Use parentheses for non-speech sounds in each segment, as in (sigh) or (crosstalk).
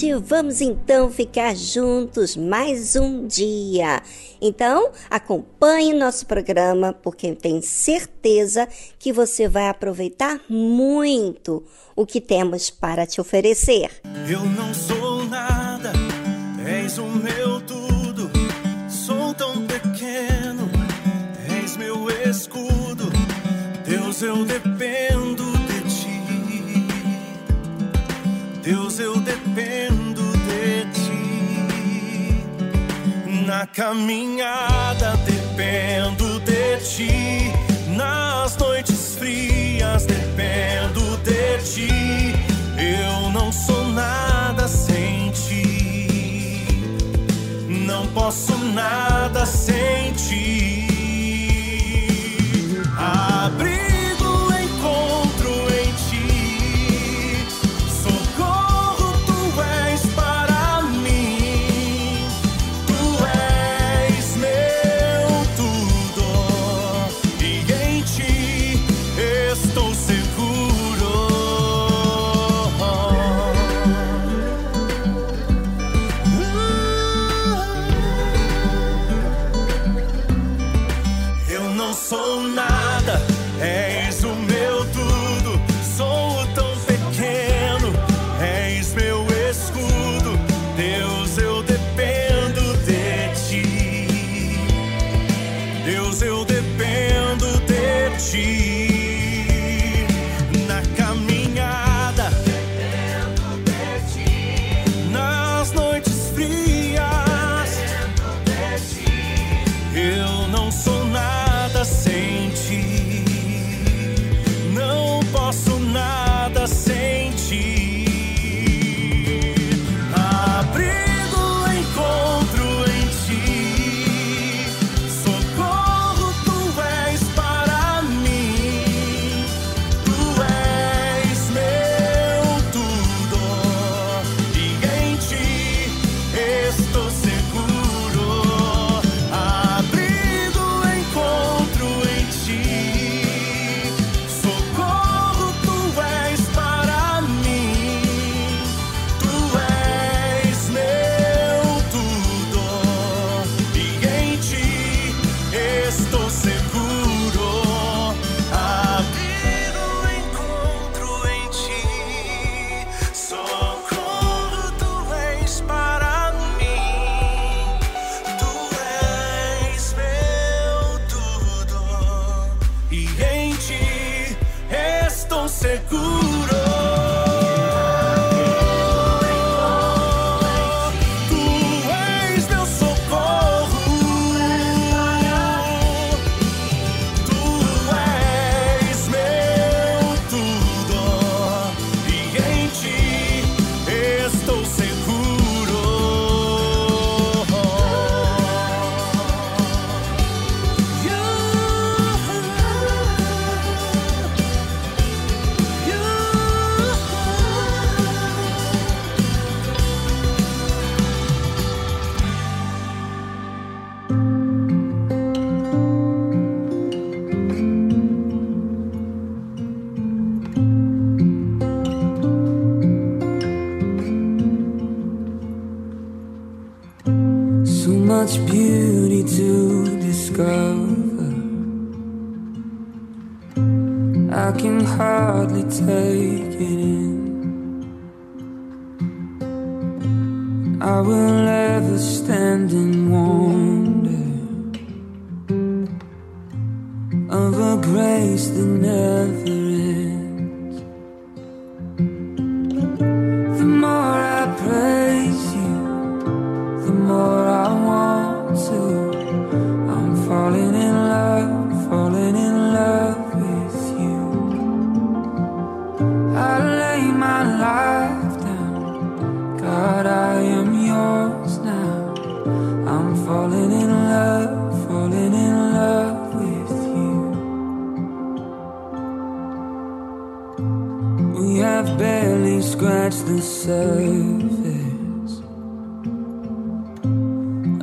Tarde, vamos então ficar juntos mais um dia. Então, acompanhe nosso programa, porque tenho certeza que você vai aproveitar muito o que temos para te oferecer. Eu não sou nada, és o meu tudo, sou tão pequeno, és meu escudo, Deus, eu dependo de ti. Deus, eu dependo Na caminhada dependo de ti. Nas noites frias dependo de ti. Eu não sou nada sem ti. Não posso nada sem ti. Abre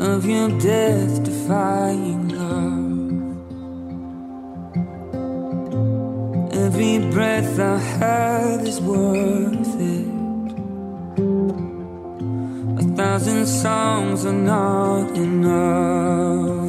of your death defying love. Every breath I have is worth it. A thousand songs are not enough.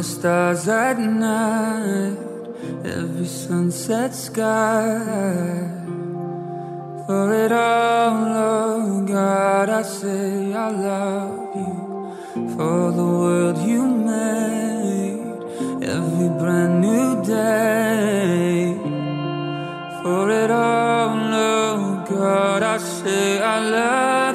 the stars at night, every sunset sky. For it all, oh God, I say I love you. For the world you made, every brand new day. For it all, oh God, I say I love you.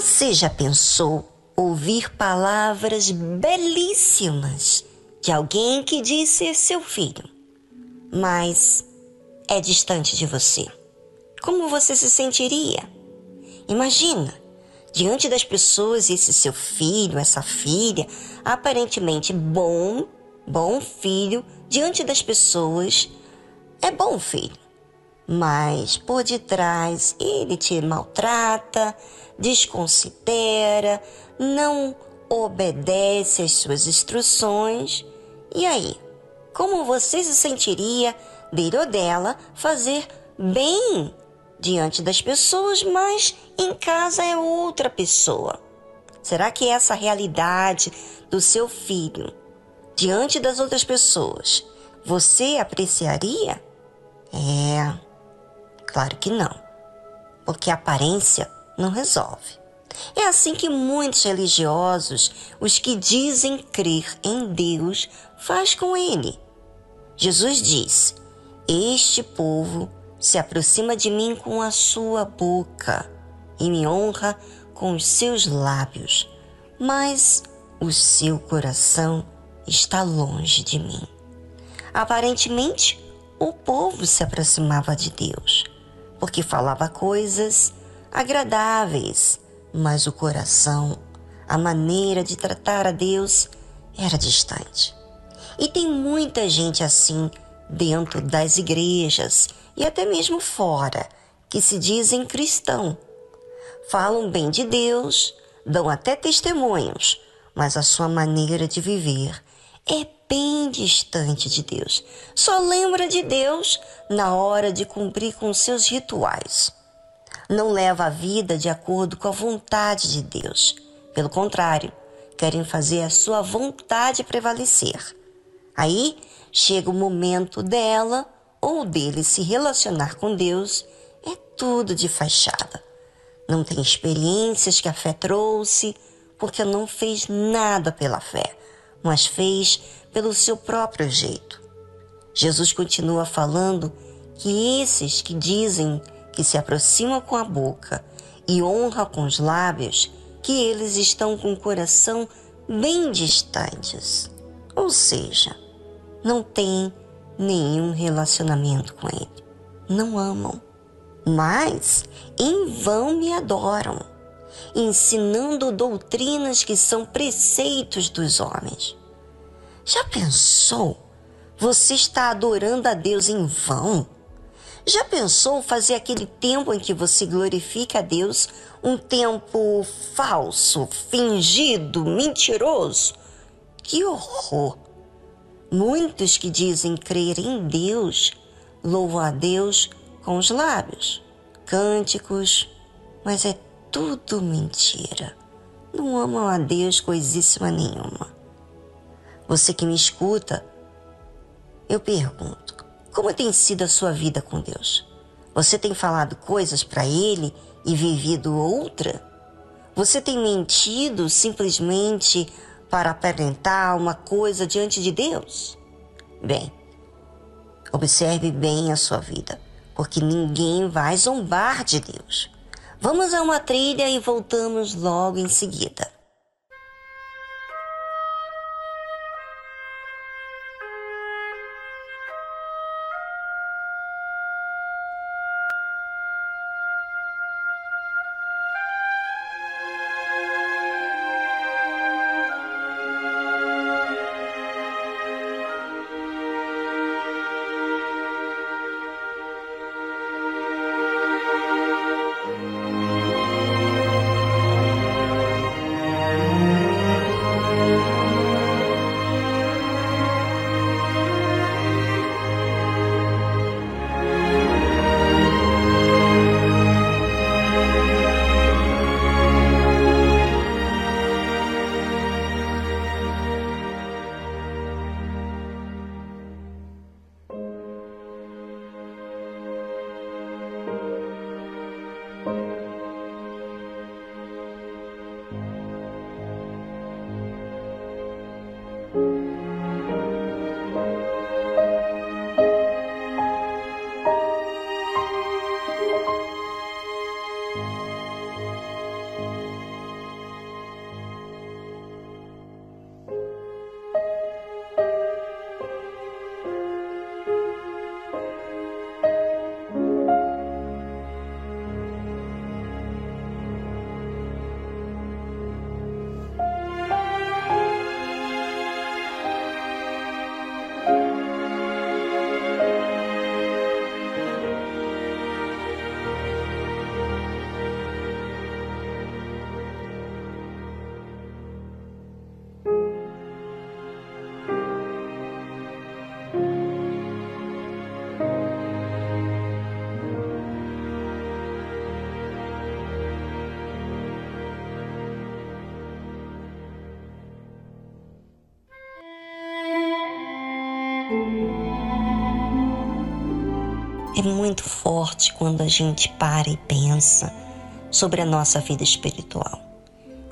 Você já pensou ouvir palavras belíssimas de alguém que diz ser seu filho, mas é distante de você? Como você se sentiria? Imagina, diante das pessoas, esse seu filho, essa filha, aparentemente bom, bom filho, diante das pessoas, é bom filho mas por detrás ele te maltrata, desconsidera, não obedece às suas instruções. E aí, como você se sentiria dele ou dela fazer bem diante das pessoas, mas em casa é outra pessoa? Será que essa realidade do seu filho diante das outras pessoas você apreciaria? É, claro que não, porque a aparência não resolve. É assim que muitos religiosos, os que dizem crer em Deus, faz com ele. Jesus diz: Este povo se aproxima de mim com a sua boca e me honra com os seus lábios, mas o seu coração está longe de mim. Aparentemente, o povo se aproximava de Deus, porque falava coisas agradáveis, mas o coração, a maneira de tratar a Deus era distante. E tem muita gente assim dentro das igrejas e até mesmo fora, que se dizem cristão falam bem de Deus, dão até testemunhos, mas a sua maneira de viver é bem distante de Deus. Só lembra de Deus na hora de cumprir com seus rituais. Não leva a vida de acordo com a vontade de Deus. Pelo contrário, querem fazer a sua vontade prevalecer. Aí chega o momento dela ou dele se relacionar com Deus, é tudo de fachada não tem experiências que a fé trouxe, porque não fez nada pela fé, mas fez pelo seu próprio jeito. Jesus continua falando que esses que dizem que se aproximam com a boca e honra com os lábios, que eles estão com o coração bem distantes. Ou seja, não têm nenhum relacionamento com ele. Não amam mas em vão me adoram, ensinando doutrinas que são preceitos dos homens. Já pensou? Você está adorando a Deus em vão? Já pensou fazer aquele tempo em que você glorifica a Deus um tempo falso, fingido, mentiroso? Que horror! Muitos que dizem crer em Deus louvam a Deus com os lábios, cânticos, mas é tudo mentira. Não amam a Deus coisíssima nenhuma. Você que me escuta, eu pergunto: como tem sido a sua vida com Deus? Você tem falado coisas para Ele e vivido outra? Você tem mentido simplesmente para aparentar uma coisa diante de Deus? Bem, observe bem a sua vida porque ninguém vai zombar de Deus. Vamos a uma trilha e voltamos logo em seguida. É muito forte quando a gente para e pensa sobre a nossa vida espiritual.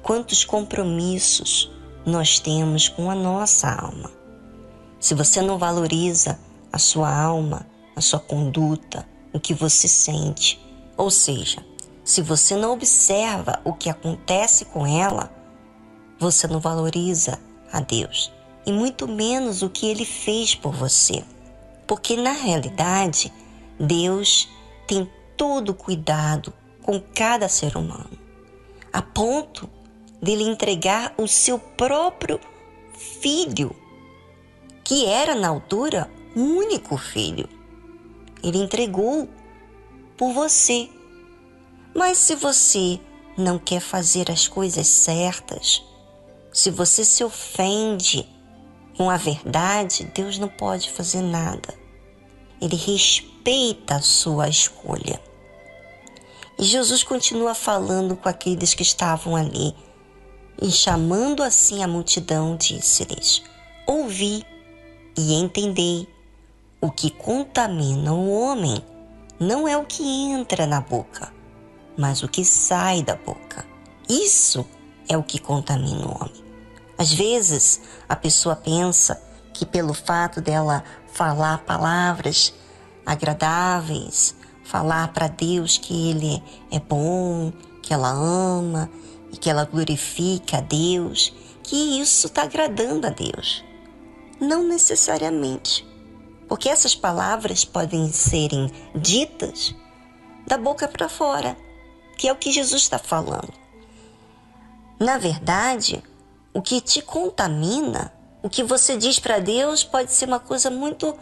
Quantos compromissos nós temos com a nossa alma. Se você não valoriza a sua alma, a sua conduta, o que você sente, ou seja, se você não observa o que acontece com ela, você não valoriza a Deus e muito menos o que ele fez por você. Porque na realidade, Deus tem todo cuidado com cada ser humano, a ponto dele entregar o seu próprio filho, que era na altura único filho. Ele entregou por você. Mas se você não quer fazer as coisas certas, se você se ofende com a verdade, Deus não pode fazer nada. Ele respeita a sua escolha. E Jesus continua falando com aqueles que estavam ali, e chamando assim a multidão, disse-lhes: Ouvi e entendei. O que contamina o homem não é o que entra na boca, mas o que sai da boca. Isso é o que contamina o homem. Às vezes, a pessoa pensa que pelo fato dela falar palavras agradáveis, falar para Deus que Ele é bom, que ela ama e que ela glorifica a Deus, que isso está agradando a Deus. Não necessariamente, porque essas palavras podem serem ditas da boca para fora, que é o que Jesus está falando. Na verdade, o que te contamina, o que você diz para Deus pode ser uma coisa muito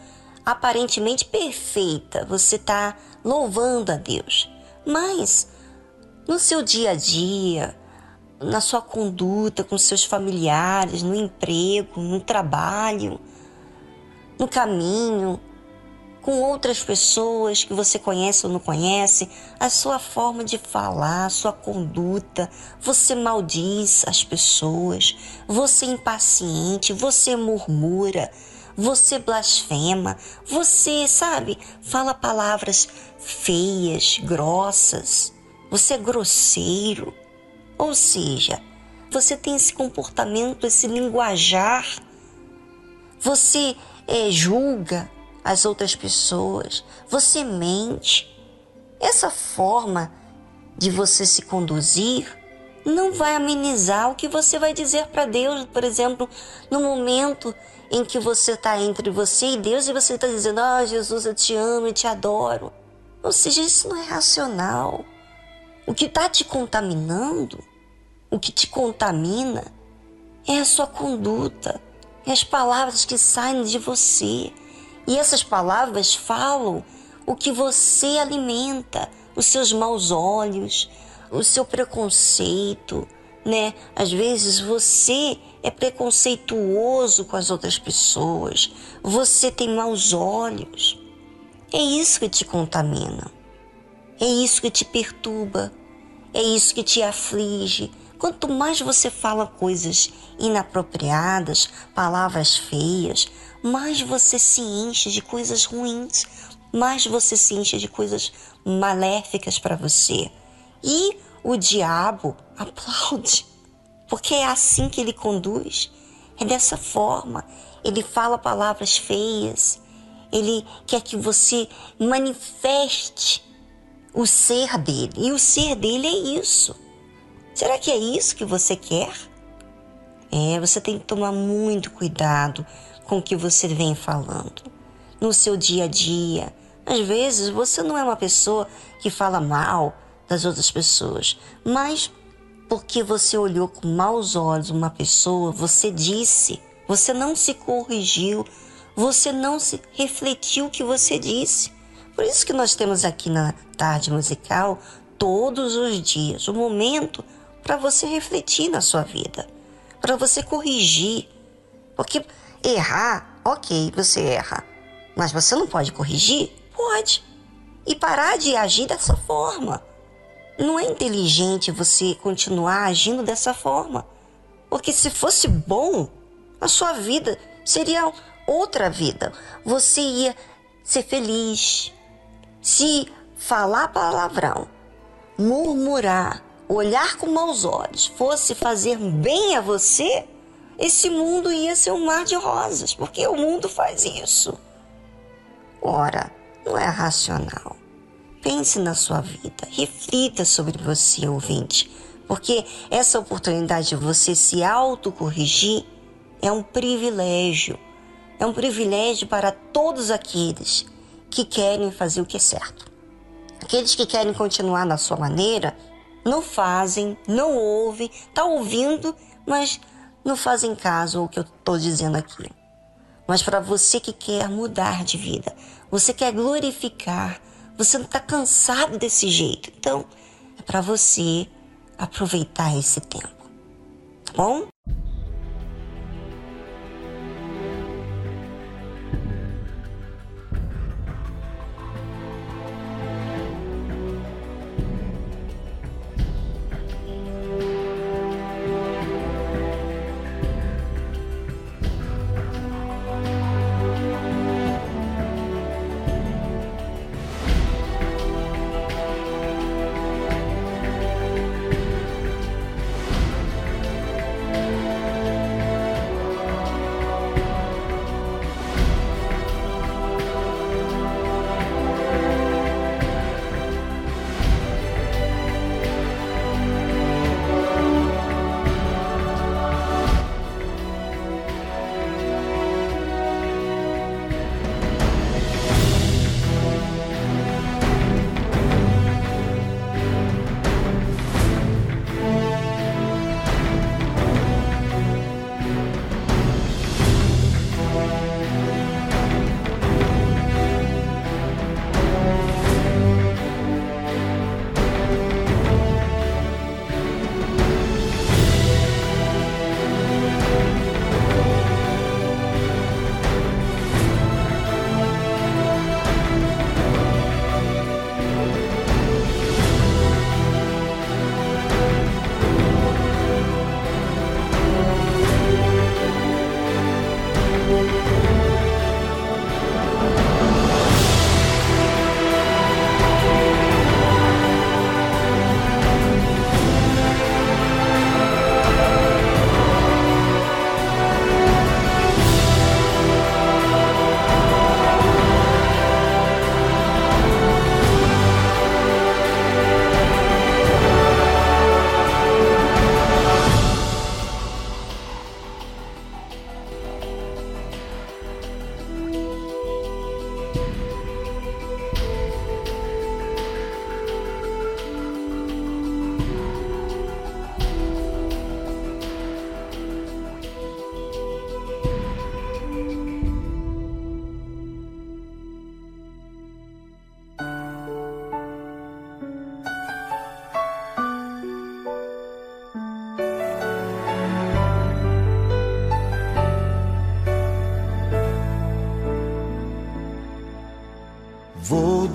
aparentemente perfeita. Você está louvando a Deus, mas no seu dia a dia, na sua conduta com seus familiares, no emprego, no trabalho, no caminho, com outras pessoas que você conhece ou não conhece, a sua forma de falar, a sua conduta, você maldiz as pessoas, você é impaciente, você murmura, você blasfema, você, sabe, fala palavras feias, grossas, você é grosseiro. Ou seja, você tem esse comportamento, esse linguajar, você é, julga, as outras pessoas, você mente. Essa forma de você se conduzir não vai amenizar o que você vai dizer para Deus, por exemplo, no momento em que você está entre você e Deus e você está dizendo: Ah, Jesus, eu te amo e te adoro. Ou seja, isso não é racional. O que está te contaminando, o que te contamina, é a sua conduta, é as palavras que saem de você. E essas palavras falam o que você alimenta, os seus maus olhos, o seu preconceito, né? Às vezes você é preconceituoso com as outras pessoas, você tem maus olhos. É isso que te contamina. É isso que te perturba. É isso que te aflige. Quanto mais você fala coisas inapropriadas, palavras feias, mais você se enche de coisas ruins, mais você se enche de coisas maléficas para você. E o diabo aplaude, porque é assim que ele conduz, é dessa forma. Ele fala palavras feias, ele quer que você manifeste o ser dele, e o ser dele é isso. Será que é isso que você quer? É, você tem que tomar muito cuidado com o que você vem falando. No seu dia a dia, às vezes você não é uma pessoa que fala mal das outras pessoas, mas porque você olhou com maus olhos uma pessoa, você disse, você não se corrigiu, você não se refletiu o que você disse. Por isso que nós temos aqui na tarde musical todos os dias o um momento para você refletir na sua vida, para você corrigir. Porque Errar, ok, você erra. Mas você não pode corrigir? Pode. E parar de agir dessa forma. Não é inteligente você continuar agindo dessa forma. Porque se fosse bom, a sua vida seria outra vida. Você ia ser feliz. Se falar palavrão, murmurar, olhar com maus olhos fosse fazer bem a você, esse mundo ia ser um mar de rosas, porque o mundo faz isso. Ora, não é racional. Pense na sua vida, reflita sobre você, ouvinte, porque essa oportunidade de você se autocorrigir é um privilégio. É um privilégio para todos aqueles que querem fazer o que é certo. Aqueles que querem continuar na sua maneira não fazem, não ouvem, tá ouvindo, mas não fazem caso ao que eu estou dizendo aqui. Mas para você que quer mudar de vida, você quer glorificar, você não está cansado desse jeito. Então, é para você aproveitar esse tempo. Tá bom?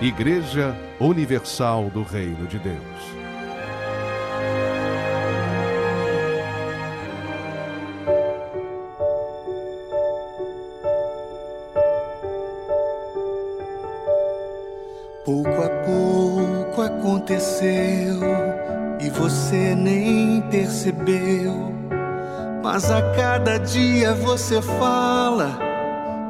Igreja Universal do Reino de Deus. Pouco a pouco aconteceu e você nem percebeu. Mas a cada dia você fala,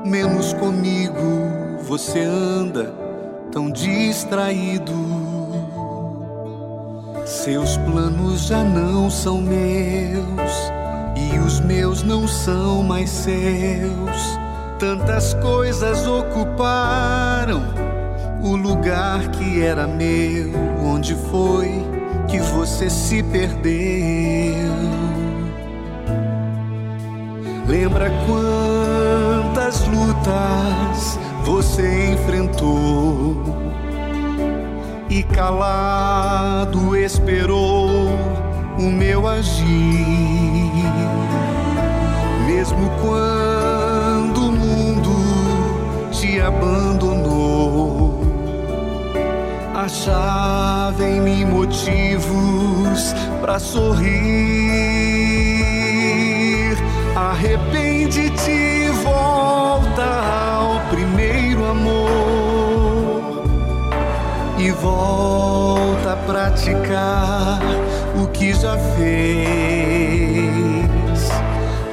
menos comigo você anda tão distraído. Seus planos já não são meus e os meus não são mais seus. Tantas coisas ocuparam o lugar que era meu, onde foi que você se perdeu? Lembra quantas lutas você enfrentou e calado esperou o meu agir, mesmo quando o mundo te abandonou achava em mim motivos para sorrir. Arrepende-te e volta volta a praticar o que já fez.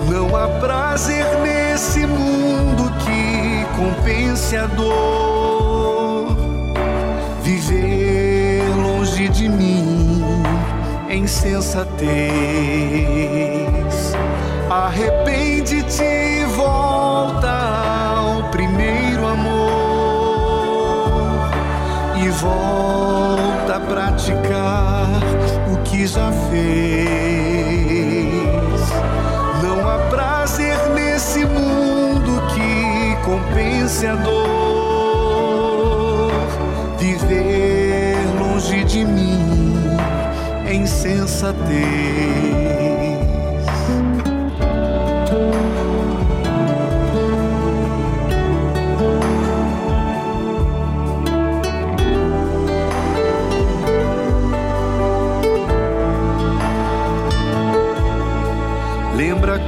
Não há prazer nesse mundo que compense a dor viver longe de mim em insensatez. Arrepende-te volta a praticar o que já fez. Não há prazer nesse mundo que compense a dor viver longe de mim em insensatez.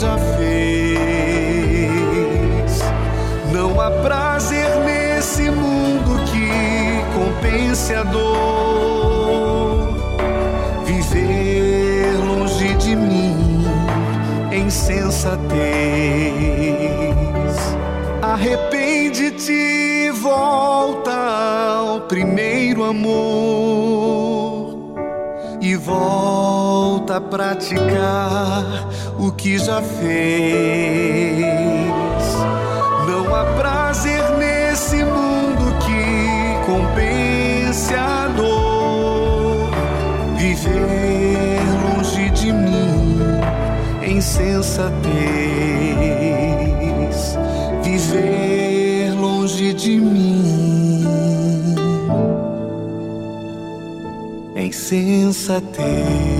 Já fez. Não há prazer nesse mundo que compense a dor. Viver longe de mim em insensatez. Arrepende-te, volta ao primeiro amor e volta a praticar que já fez. Não há prazer nesse mundo que compense a dor. Viver longe de mim em sensatez. Viver longe de mim em sensatez.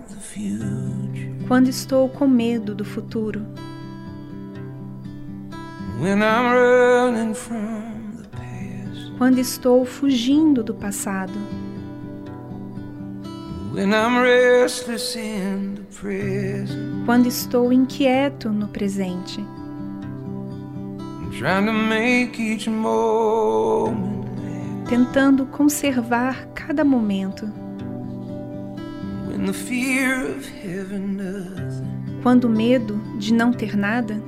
Quando estou com medo do futuro, quando estou fugindo do passado, quando estou inquieto no presente, tentando conservar cada momento, quando o medo de não ter nada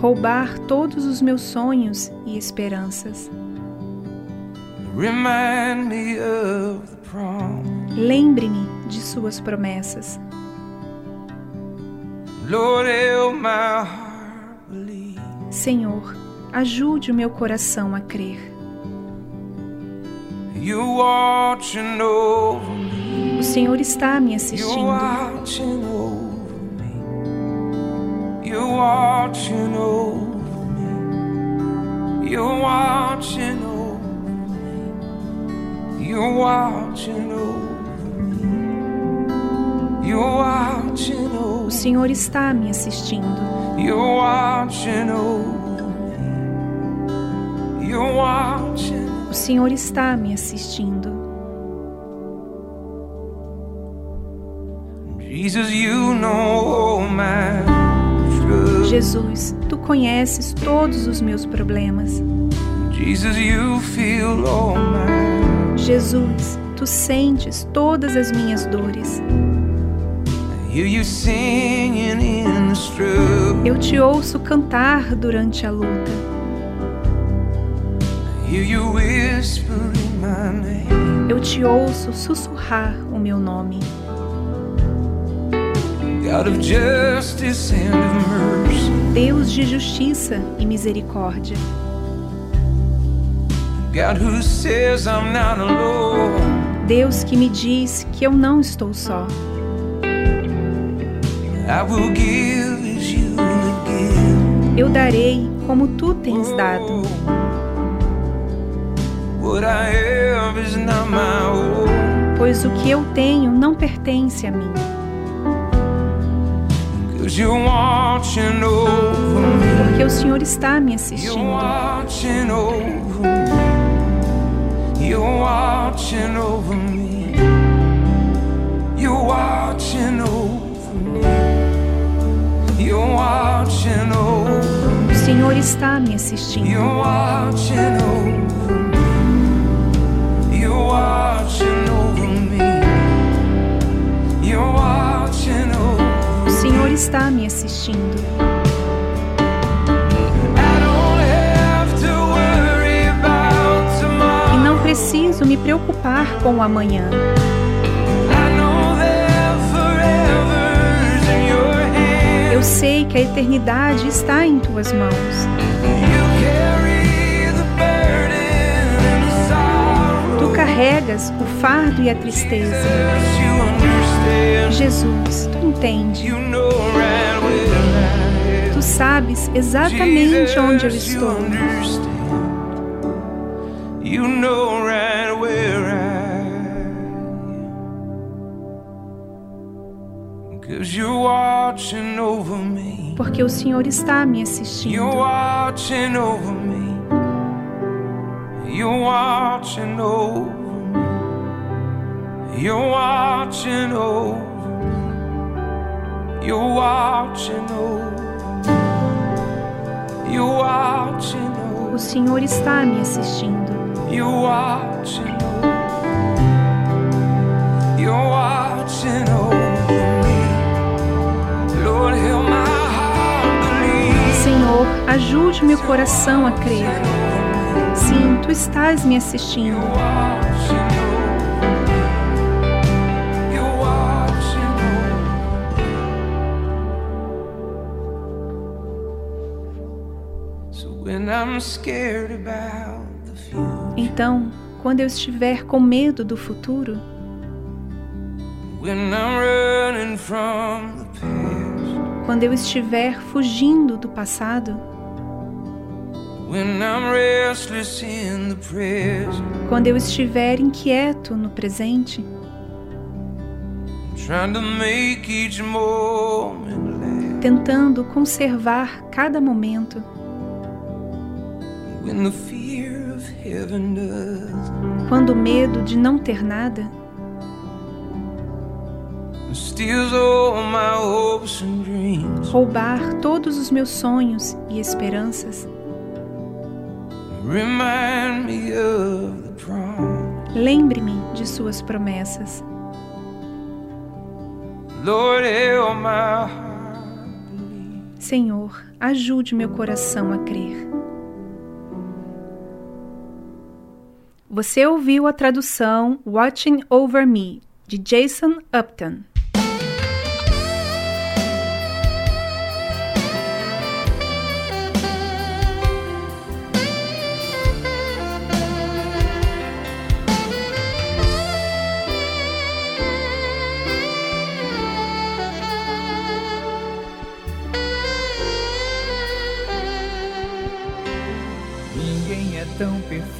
roubar todos os meus sonhos e esperanças. Remind me of the promise. Lembre-me de suas promessas. Senhor, ajude o meu coração a crer. O Senhor está me assistindo. O Senhor está me assistindo. You're watching over me. You're watching. O Senhor está me assistindo. Jesus, you know all my troubles. Jesus, tu conheces todos os meus problemas. Jesus, you feel all my. Jesus, tu sentes todas as minhas dores. Eu te ouço cantar durante a luta. Eu te ouço sussurrar o meu nome. Deus de justiça e misericórdia. Deus que me diz que eu não estou só. Eu darei como tu tens dado. Pois o que eu tenho não pertence a mim. Porque o Senhor está me assistindo. O Senhor está me assistindo. O Senhor está me assistindo. E não preciso me preocupar com o amanhã. Eu sei que a eternidade está em tuas mãos. Carregas o fardo e a tristeza. Jesus, tu entende. Tu sabes exatamente onde eu estou. Porque o Senhor está me You're watching over me. You're watching over me. You're watching over me. You're watching over me. O Senhor está me assistindo. You're watching over me. You're watching over me. Lord, help my heart believe. Senhor, ajude meu coração a crer. Sim, tu estás me assistindo. Então, quando eu estiver com medo do futuro, quando eu estiver fugindo do passado, quando eu estiver inquieto no presente, tentando conservar cada momento, quando o medo de não ter nada roubar todos os meus sonhos e esperanças, lembre-me de suas promessas. Senhor, ajude meu coração a crer. Você ouviu a tradução Watching Over Me, de Jason Upton.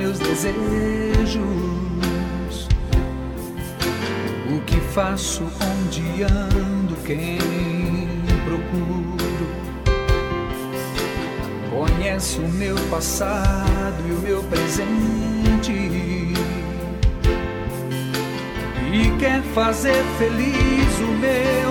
meus desejos, o que faço, onde ando, quem procuro. Conhece o meu passado e o meu presente e quer fazer feliz o meu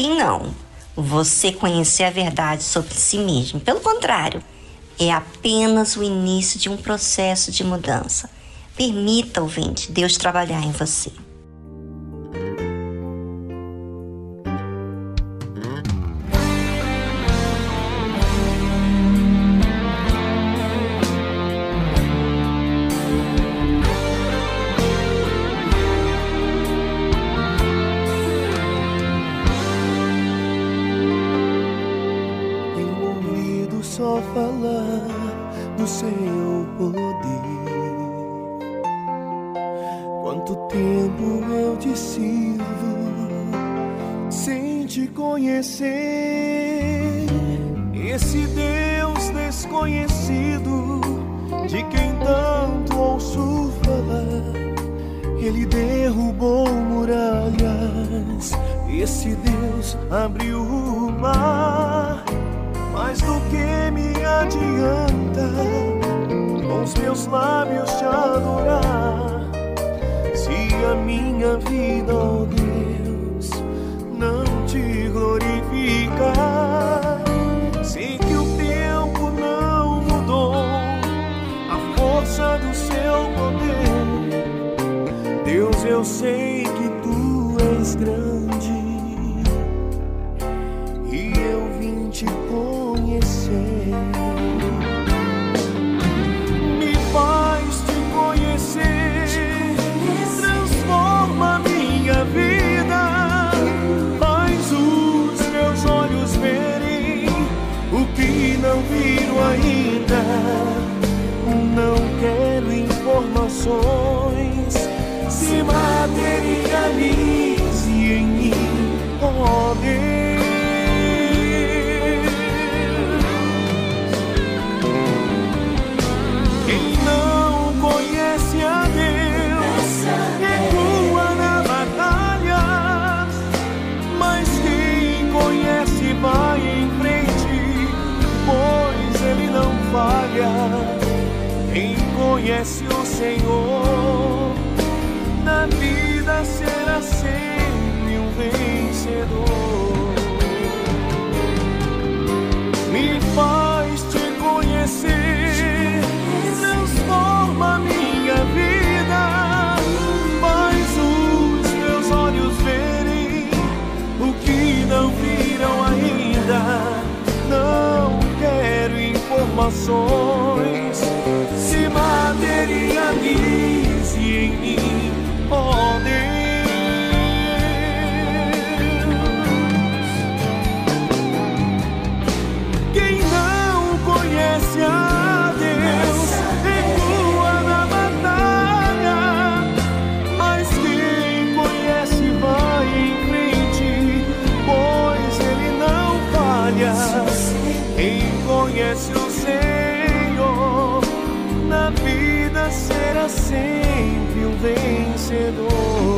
fim, não. Você conhecer a verdade sobre si mesmo. Pelo contrário, é apenas o início de um processo de mudança. Permita, ouvinte, Deus trabalhar em você. vencedor.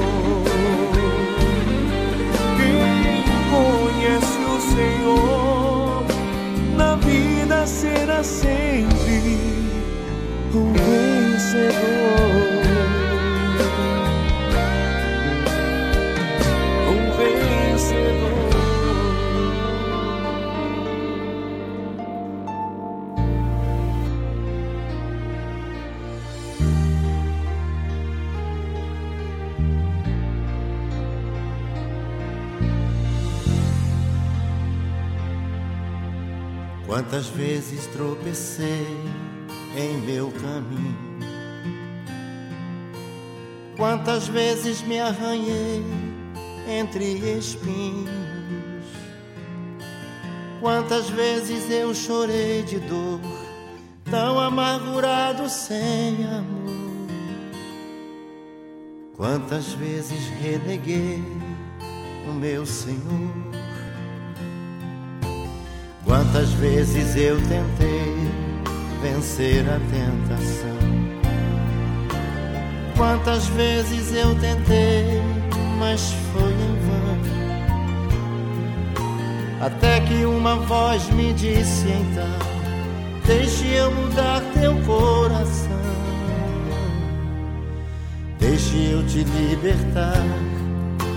Quantas vezes tropecei em meu caminho, quantas vezes me arranhei entre espinhos, quantas vezes eu chorei de dor, tão amargurado sem amor, quantas vezes reneguei o meu Senhor. Quantas vezes eu tentei vencer a tentação. Quantas vezes eu tentei, mas foi em vão. Até que uma voz me disse então: Deixe eu mudar teu coração. Deixe eu te libertar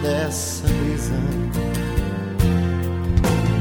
dessa prisão.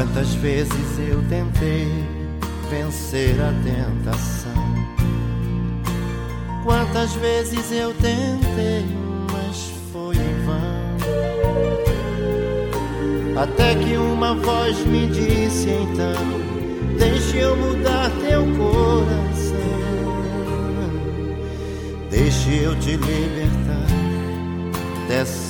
Quantas vezes eu tentei vencer a tentação? Quantas vezes eu tentei, mas foi em vão. Até que uma voz me disse então: Deixe eu mudar teu coração. Deixe eu te libertar dessa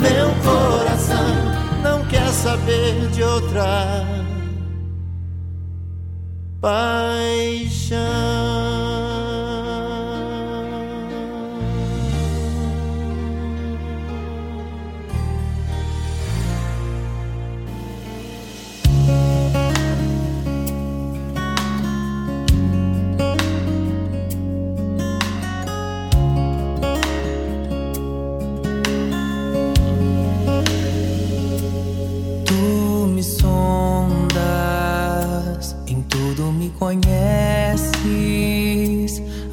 Meu coração não quer saber de outra paixão.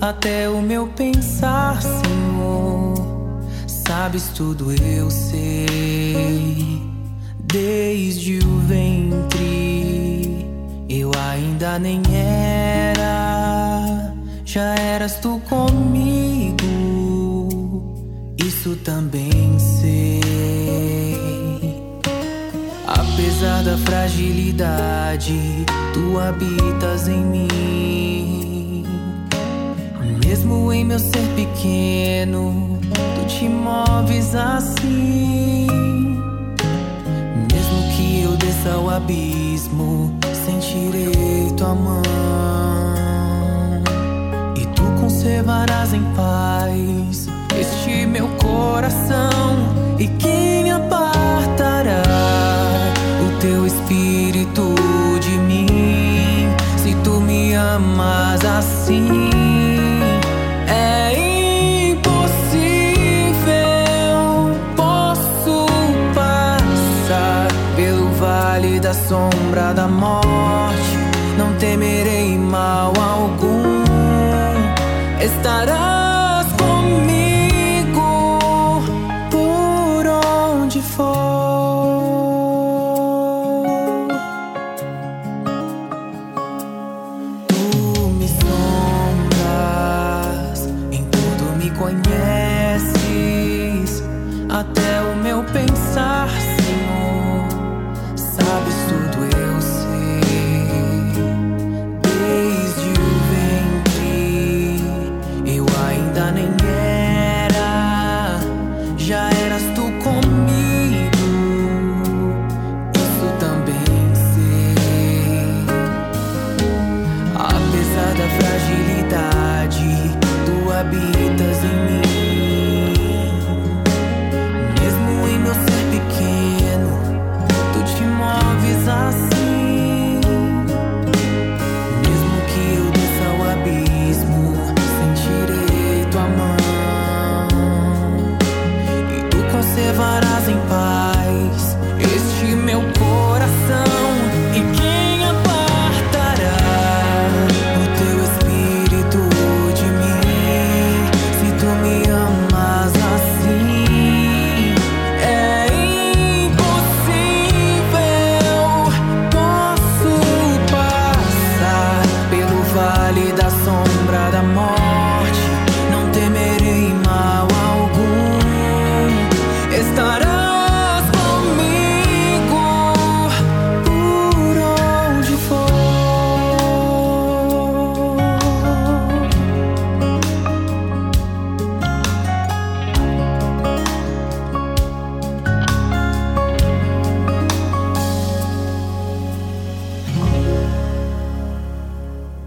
Até o meu pensar, Senhor. Sabes tudo, eu sei. Desde o ventre, eu ainda nem era, já eras tu comigo. Isso também sei. Apesar da fragilidade, tu habitas em mim. Mesmo em meu ser pequeno, tu te moves assim. Mesmo que eu desça ao abismo, sentirei tua mão. E tu conservarás em paz este meu coração. E quem apartará o teu espírito de mim? Se tu me amas assim, mal algum. Estarás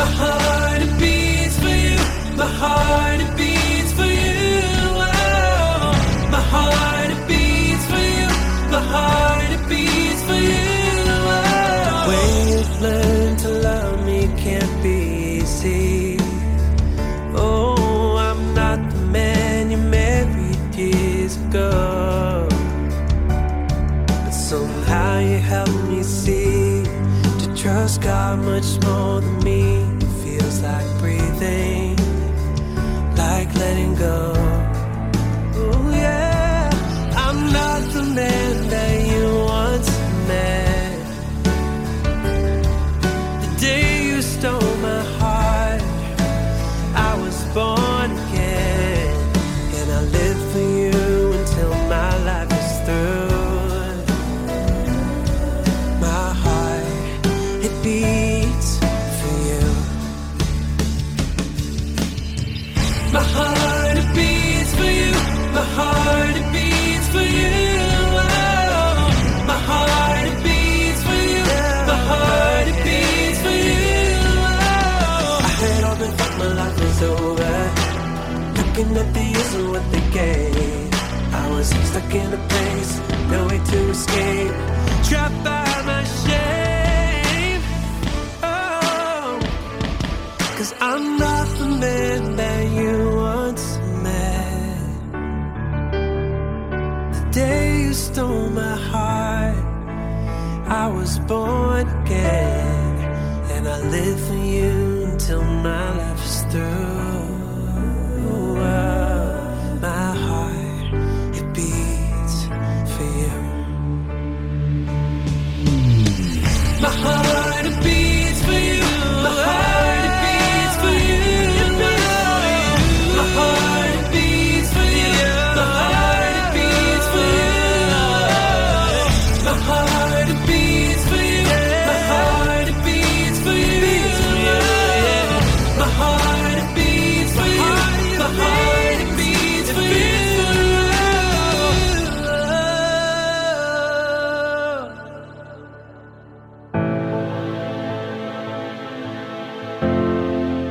My heart, it beats for you. My heart, it beats for you. My heart, it beats for you. My heart, it beats for you. Oh. Way you've learned to love me can't be easy. Oh, I'm not the man you married years ago. But somehow you helped me see to trust God much more than breathing, like letting go.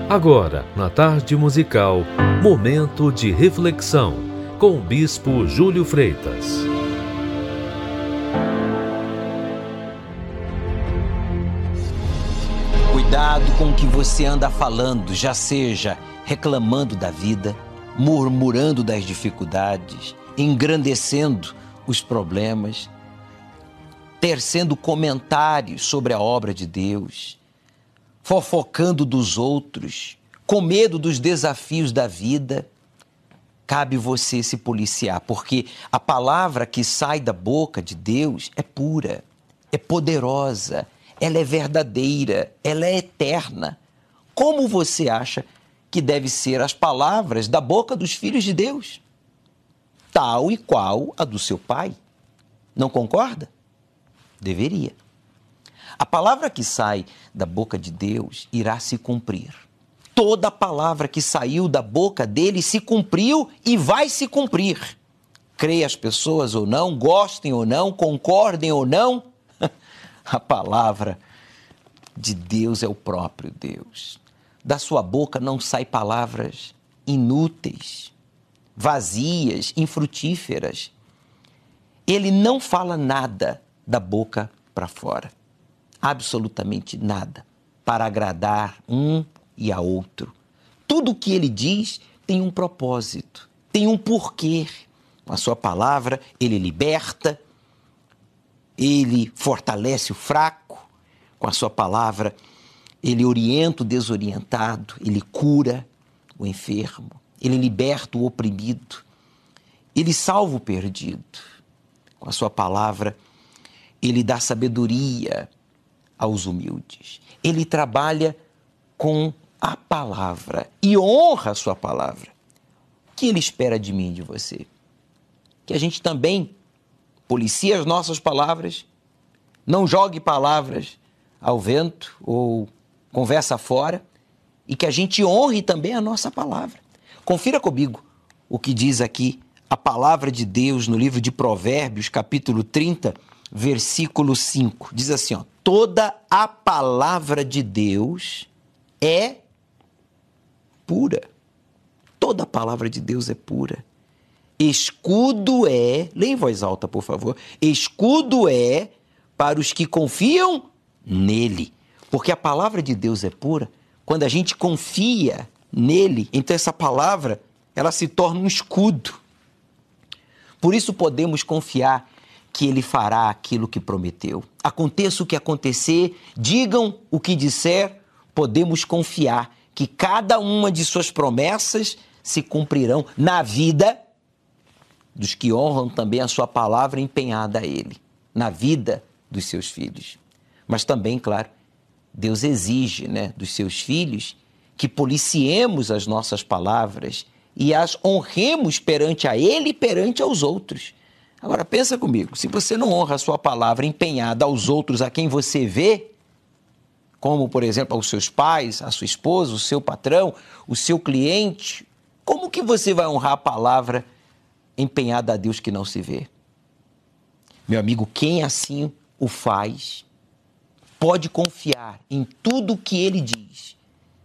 Agora, na tarde musical, momento de reflexão com o Bispo Júlio Freitas. Cuidado com o que você anda falando, já seja reclamando da vida, murmurando das dificuldades, engrandecendo os problemas, tecendo comentários sobre a obra de Deus, fofocando dos outros, com medo dos desafios da vida. Cabe você se policiar, porque a palavra que sai da boca de Deus é pura, é poderosa, ela é verdadeira, ela é eterna. Como você acha que deve ser as palavras da boca dos filhos de Deus? Tal e qual a do seu pai. Não concorda? Deveria. A palavra que sai da boca de Deus irá se cumprir. Toda palavra que saiu da boca dele se cumpriu e vai se cumprir. Creia as pessoas ou não, gostem ou não, concordem ou não, (laughs) a palavra de Deus é o próprio Deus. Da sua boca não sai palavras inúteis, vazias, infrutíferas. Ele não fala nada da boca para fora. Absolutamente nada para agradar um e a outro. Tudo o que ele diz tem um propósito, tem um porquê. Com a sua palavra, ele liberta, ele fortalece o fraco com a sua palavra, ele orienta o desorientado, ele cura o enfermo, ele liberta o oprimido, ele salva o perdido. Com a sua palavra, ele dá sabedoria aos humildes. Ele trabalha com a palavra e honra a sua palavra. O que ele espera de mim e de você? Que a gente também policie as nossas palavras, não jogue palavras ao vento ou conversa fora e que a gente honre também a nossa palavra. Confira comigo o que diz aqui a palavra de Deus no livro de Provérbios, capítulo 30, versículo 5. Diz assim, ó: Toda a palavra de Deus é pura. Toda a palavra de Deus é pura. Escudo é, leia em voz alta, por favor. Escudo é para os que confiam nele. Porque a palavra de Deus é pura. Quando a gente confia nele, então essa palavra, ela se torna um escudo. Por isso podemos confiar que ele fará aquilo que prometeu. Aconteça o que acontecer, digam o que disser, podemos confiar que cada uma de suas promessas se cumprirão na vida dos que honram também a sua palavra empenhada a ele, na vida dos seus filhos. Mas também, claro, Deus exige né, dos seus filhos que policiemos as nossas palavras e as honremos perante a Ele e perante aos outros. Agora pensa comigo, se você não honra a sua palavra empenhada aos outros, a quem você vê, como, por exemplo, aos seus pais, a sua esposa, o seu patrão, o seu cliente, como que você vai honrar a palavra empenhada a Deus que não se vê? Meu amigo, quem assim o faz, pode confiar em tudo que ele diz.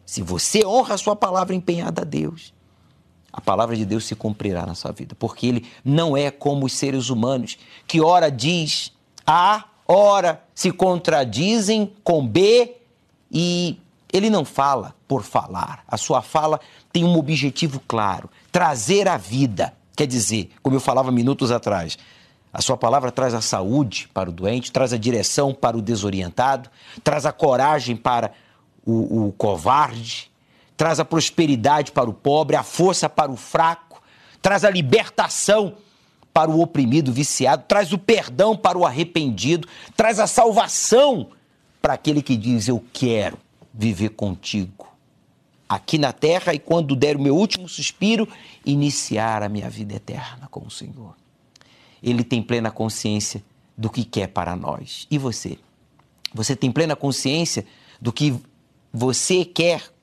Se você honra a sua palavra empenhada a Deus, a palavra de Deus se cumprirá na sua vida, porque ele não é como os seres humanos, que ora diz A, ora se contradizem com B e ele não fala por falar. A sua fala tem um objetivo claro: trazer a vida. Quer dizer, como eu falava minutos atrás, a sua palavra traz a saúde para o doente, traz a direção para o desorientado, traz a coragem para o, o covarde, traz a prosperidade para o pobre, a força para o fraco, traz a libertação para o oprimido, viciado, traz o perdão para o arrependido, traz a salvação para aquele que diz: Eu quero viver contigo aqui na terra e quando der o meu último suspiro, iniciar a minha vida eterna com o Senhor. Ele tem plena consciência do que quer para nós. E você? Você tem plena consciência do que você quer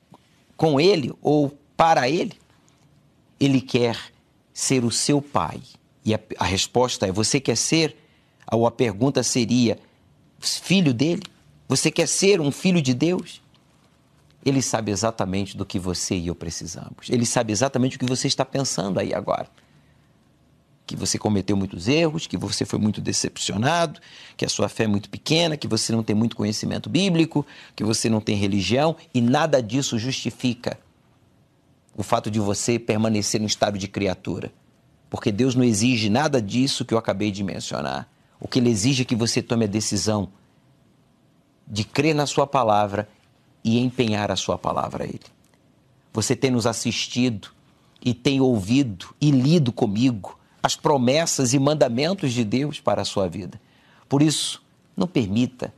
com ele ou para ele? Ele quer ser o seu pai. E a, a resposta é: você quer ser? Ou a pergunta seria: filho dele? Você quer ser um filho de Deus? Ele sabe exatamente do que você e eu precisamos. Ele sabe exatamente o que você está pensando aí agora. Que você cometeu muitos erros, que você foi muito decepcionado, que a sua fé é muito pequena, que você não tem muito conhecimento bíblico, que você não tem religião e nada disso justifica o fato de você permanecer no estado de criatura. Porque Deus não exige nada disso que eu acabei de mencionar. O que Ele exige é que você tome a decisão de crer na Sua palavra e empenhar a Sua palavra a Ele. Você tem nos assistido e tem ouvido e lido comigo as promessas e mandamentos de Deus para a sua vida. Por isso, não permita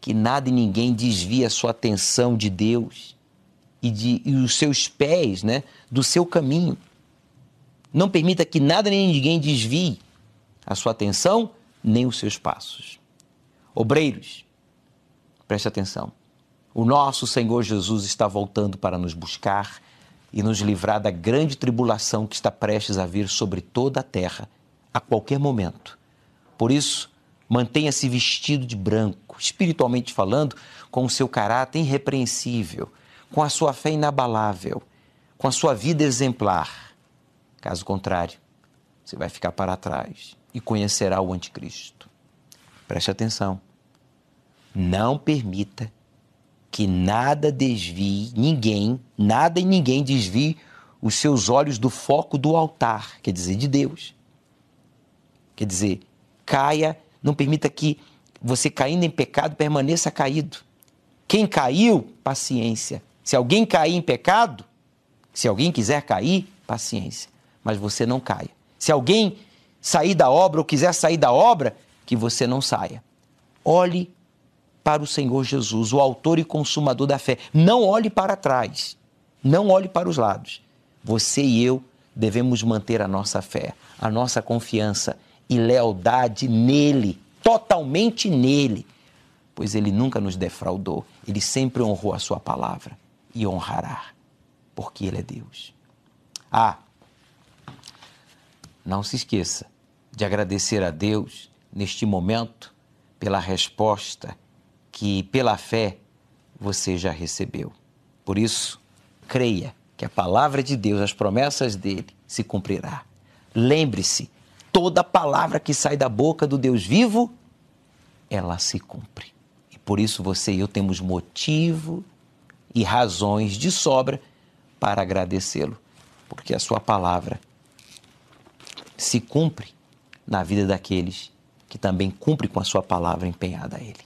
que nada e ninguém desvie a sua atenção de Deus e, de, e os seus pés né, do seu caminho. Não permita que nada nem ninguém desvie a sua atenção nem os seus passos. Obreiros, Preste atenção. O nosso Senhor Jesus está voltando para nos buscar e nos livrar da grande tribulação que está prestes a vir sobre toda a terra a qualquer momento. Por isso, mantenha-se vestido de branco, espiritualmente falando, com o seu caráter irrepreensível, com a sua fé inabalável, com a sua vida exemplar. Caso contrário, você vai ficar para trás e conhecerá o Anticristo. Preste atenção. Não permita que nada desvie, ninguém, nada e ninguém desvie os seus olhos do foco do altar, quer dizer, de Deus. Quer dizer, caia, não permita que você caindo em pecado, permaneça caído. Quem caiu, paciência. Se alguém cair em pecado, se alguém quiser cair, paciência. Mas você não caia. Se alguém sair da obra ou quiser sair da obra, que você não saia. Olhe para o Senhor Jesus, o autor e consumador da fé. Não olhe para trás. Não olhe para os lados. Você e eu devemos manter a nossa fé, a nossa confiança e lealdade nele, totalmente nele, pois ele nunca nos defraudou, ele sempre honrou a sua palavra e honrará, porque ele é Deus. Ah, não se esqueça de agradecer a Deus neste momento pela resposta que, pela fé, você já recebeu. Por isso, creia que a palavra de Deus, as promessas dele, se cumprirá. Lembre-se, toda palavra que sai da boca do Deus vivo, ela se cumpre. E por isso você e eu temos motivo e razões de sobra para agradecê-lo, porque a sua palavra se cumpre na vida daqueles que também cumpre com a sua palavra empenhada a ele.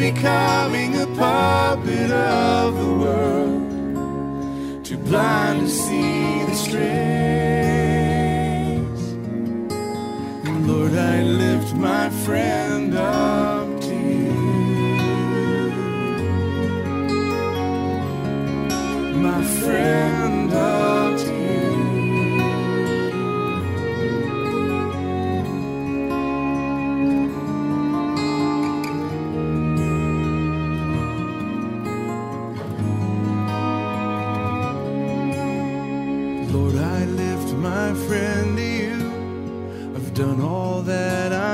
becoming a puppet of the world, too blind to see the strings. Lord, I lift my friend up. to you. My friend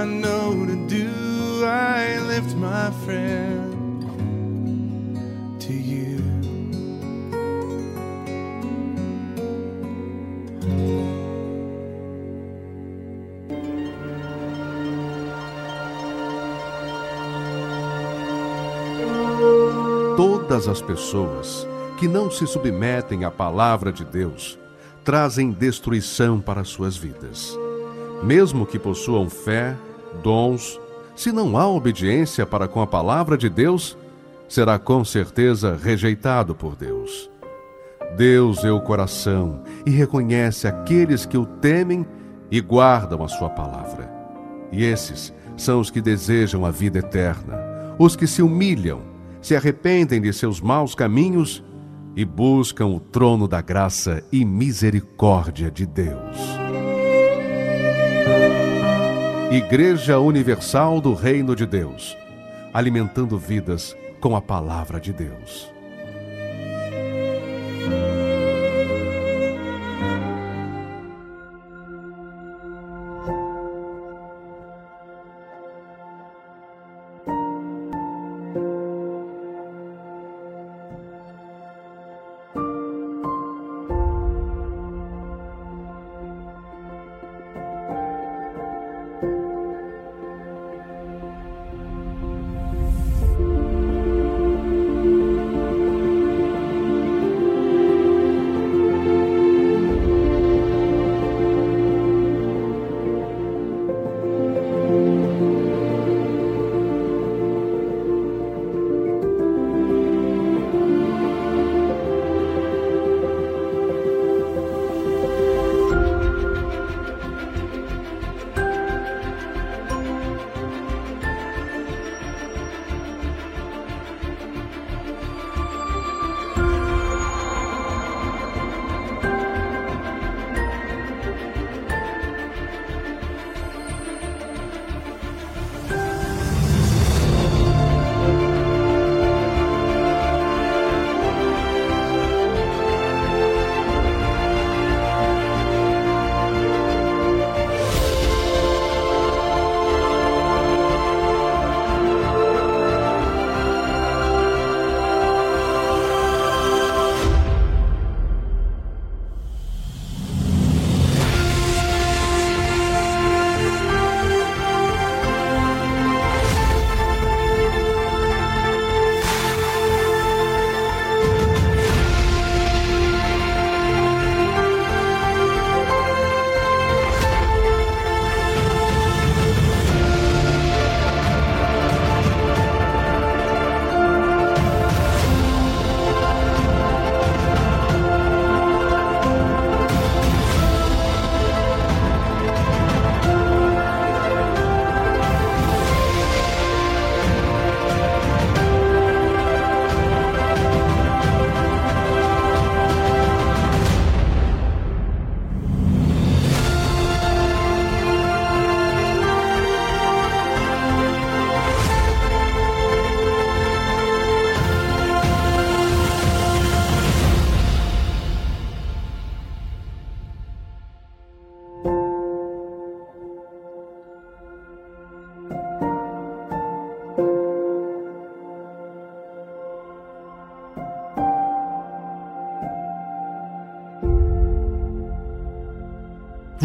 know to do. I lift my friend to you. Todas as pessoas que não se submetem à palavra de Deus trazem destruição para suas vidas. Mesmo que possuam fé dons, se não há obediência para com a palavra de Deus, será com certeza rejeitado por Deus. Deus é o coração e reconhece aqueles que o temem e guardam a sua palavra. E esses são os que desejam a vida eterna, os que se humilham, se arrependem de seus maus caminhos e buscam o trono da graça e misericórdia de Deus. Igreja Universal do Reino de Deus, alimentando vidas com a palavra de Deus.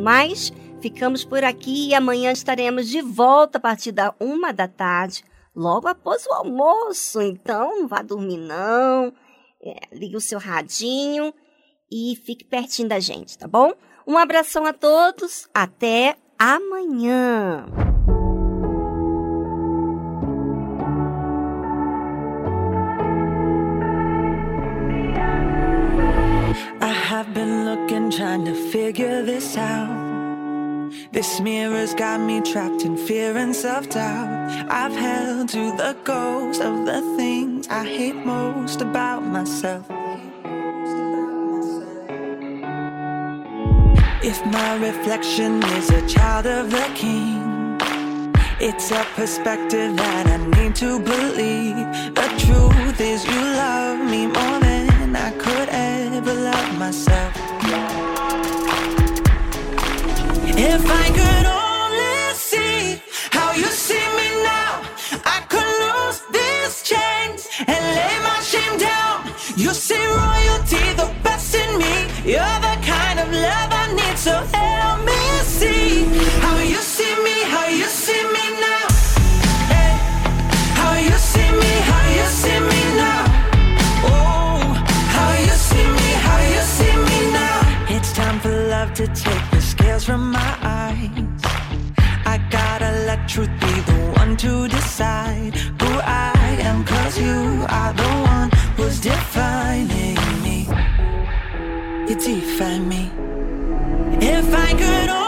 Mais, ficamos por aqui e amanhã estaremos de volta a partir da uma da tarde, logo após o almoço. Então, não vá dormir não. É, ligue o seu radinho e fique pertinho da gente, tá bom? Um abração a todos. Até amanhã. I have been looking, trying to figure this out. This mirror's got me trapped in fear and self doubt. I've held to the ghost of the things I hate most about myself. If my reflection is a child of the king, it's a perspective that I need to believe. The truth is, you love me more than myself. If I could only see how you see me now, I could lose these chains and lay my shame down. You see royalty, the best in me. You're the kind of love I need, so help me see how you to take the scales from my eyes. I gotta let truth be the one to decide who I am, cause you are the one who's defining me. You define me. If I could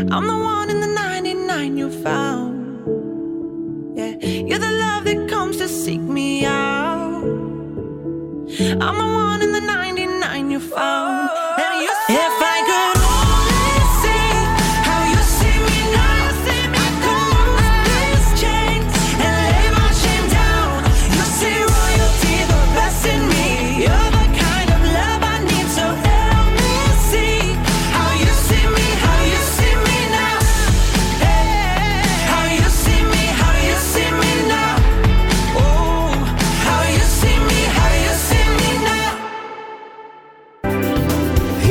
I'm the one in the 99 you found. Yeah, you're the love that comes to seek me out. I'm the one in the 99 you found.